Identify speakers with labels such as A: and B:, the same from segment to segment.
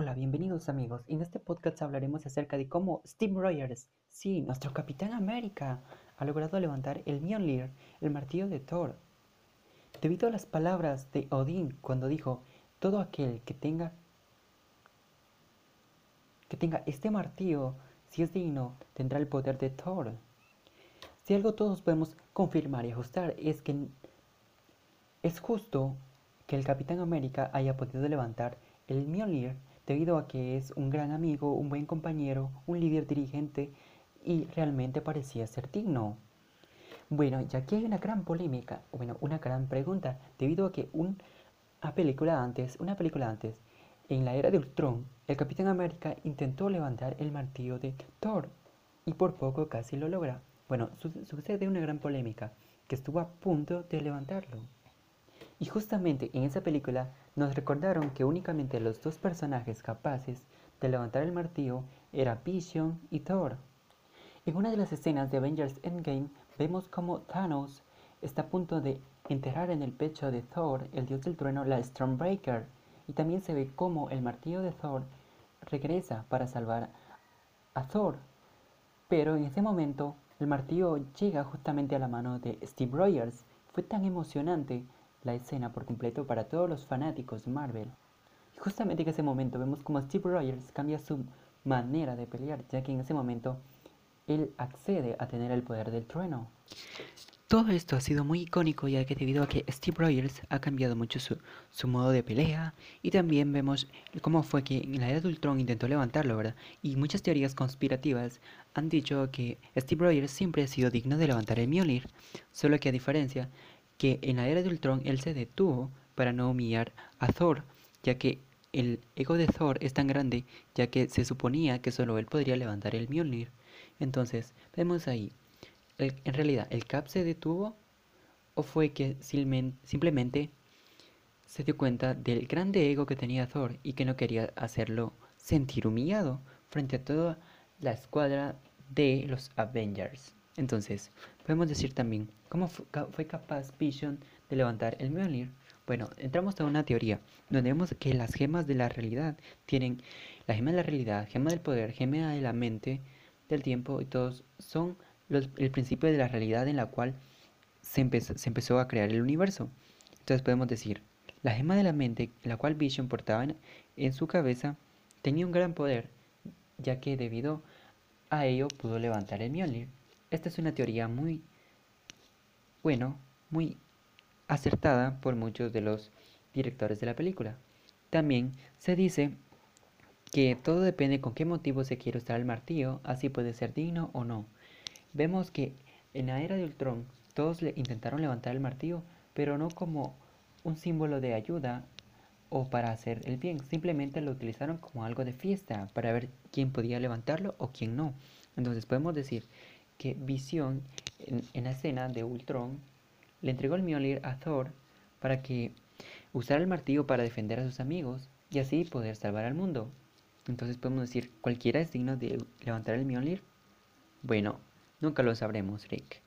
A: Hola, bienvenidos amigos. En este podcast hablaremos acerca de cómo Steve Rogers, sí, nuestro Capitán América, ha logrado levantar el Mjolnir, el martillo de Thor. Debido a las palabras de Odín cuando dijo, todo aquel que tenga que tenga este martillo, si es digno, tendrá el poder de Thor. Si algo todos podemos confirmar y ajustar es que es justo que el Capitán América haya podido levantar el Mjolnir debido a que es un gran amigo, un buen compañero, un líder dirigente y realmente parecía ser digno. Bueno, ya aquí hay una gran polémica, bueno, una gran pregunta, debido a que una película antes, una película antes, en la era de Ultron, el Capitán América intentó levantar el martillo de Thor y por poco casi lo logra. Bueno, sucede una gran polémica, que estuvo a punto de levantarlo. Y justamente en esa película nos recordaron que únicamente los dos personajes capaces de levantar el martillo eran Vision y Thor. En una de las escenas de Avengers Endgame vemos como Thanos está a punto de enterrar en el pecho de Thor, el dios del trueno, la Stormbreaker, y también se ve cómo el martillo de Thor regresa para salvar a Thor. Pero en ese momento el martillo llega justamente a la mano de Steve Rogers. Fue tan emocionante la escena por completo para todos los fanáticos de Marvel. Y justamente en ese momento vemos como Steve Rogers cambia su manera de pelear, ya que en ese momento él accede a tener el poder del trueno. Todo esto ha sido muy icónico ya que debido a que Steve Rogers ha cambiado mucho su, su, modo de pelea y también vemos cómo fue que en la era de Ultron intentó levantarlo, ¿verdad? Y muchas teorías conspirativas han dicho que Steve Rogers siempre ha sido digno de levantar el Mjolnir, solo que a diferencia que en la era de Ultron él se detuvo para no humillar a Thor, ya que el ego de Thor es tan grande, ya que se suponía que solo él podría levantar el Mjolnir. Entonces, vemos ahí, en realidad, ¿el Cap se detuvo o fue que simplemente se dio cuenta del grande ego que tenía Thor y que no quería hacerlo sentir humillado frente a toda la escuadra de los Avengers? Entonces, podemos decir también, ¿cómo fue capaz Vision de levantar el Mjolnir? Bueno, entramos a una teoría donde vemos que las gemas de la realidad tienen la gema de la realidad, gema del poder, gema de la mente, del tiempo y todos son el principio de la realidad en la cual se empezó, se empezó a crear el universo. Entonces podemos decir, la gema de la mente, la cual Vision portaba en, en su cabeza, tenía un gran poder, ya que debido a ello pudo levantar el Mjolnir. Esta es una teoría muy, bueno, muy acertada por muchos de los directores de la película. También se dice que todo depende con qué motivo se quiere usar el martillo, así puede ser digno o no. Vemos que en la era de Ultron todos le intentaron levantar el martillo, pero no como un símbolo de ayuda o para hacer el bien, simplemente lo utilizaron como algo de fiesta para ver quién podía levantarlo o quién no. Entonces podemos decir que Visión en, la escena de Ultron le entregó el Mjolnir a Thor para que usara el martillo para defender a sus amigos y así poder salvar al mundo. Entonces podemos decir, ¿cualquiera es digno de levantar el Mjolnir? Bueno, nunca lo sabremos, Rick.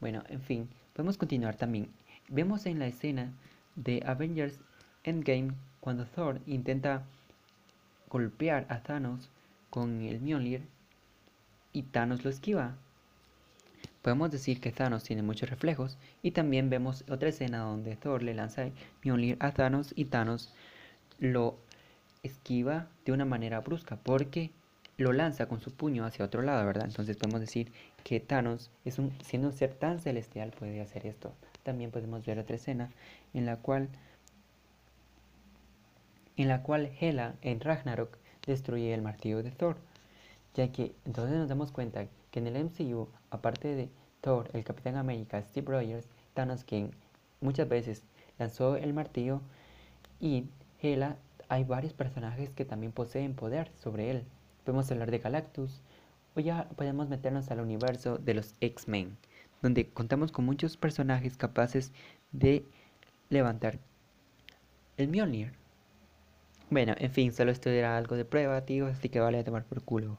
A: Bueno, en fin, podemos continuar también. Vemos en la escena de Avengers Endgame cuando Thor intenta golpear a Thanos con el Mjolnir y Thanos lo esquiva. Podemos decir que Thanos tiene muchos reflejos y también vemos otra escena donde Thor le lanza Mjolnir a Thanos y Thanos lo esquiva de una manera brusca porque lo lanza con su puño hacia otro lado, ¿verdad? Entonces podemos decir que Thanos, es un, siendo un ser tan celestial, puede hacer esto. También podemos ver otra escena en la cual en la cual Hela en Ragnarok destruye el martillo de Thor ya que entonces nos damos cuenta que en el MCU, aparte de Thor, el Capitán América, Steve Rogers, Thanos quien muchas veces lanzó el martillo y Hela, hay varios personajes que también poseen poder sobre él. Podemos hablar de Galactus o ya podemos meternos al universo de los X-Men, donde contamos con muchos personajes capaces de levantar el Mjolnir. Bueno, en fin, solo esto era algo de prueba, tío, así que vale a tomar por culo.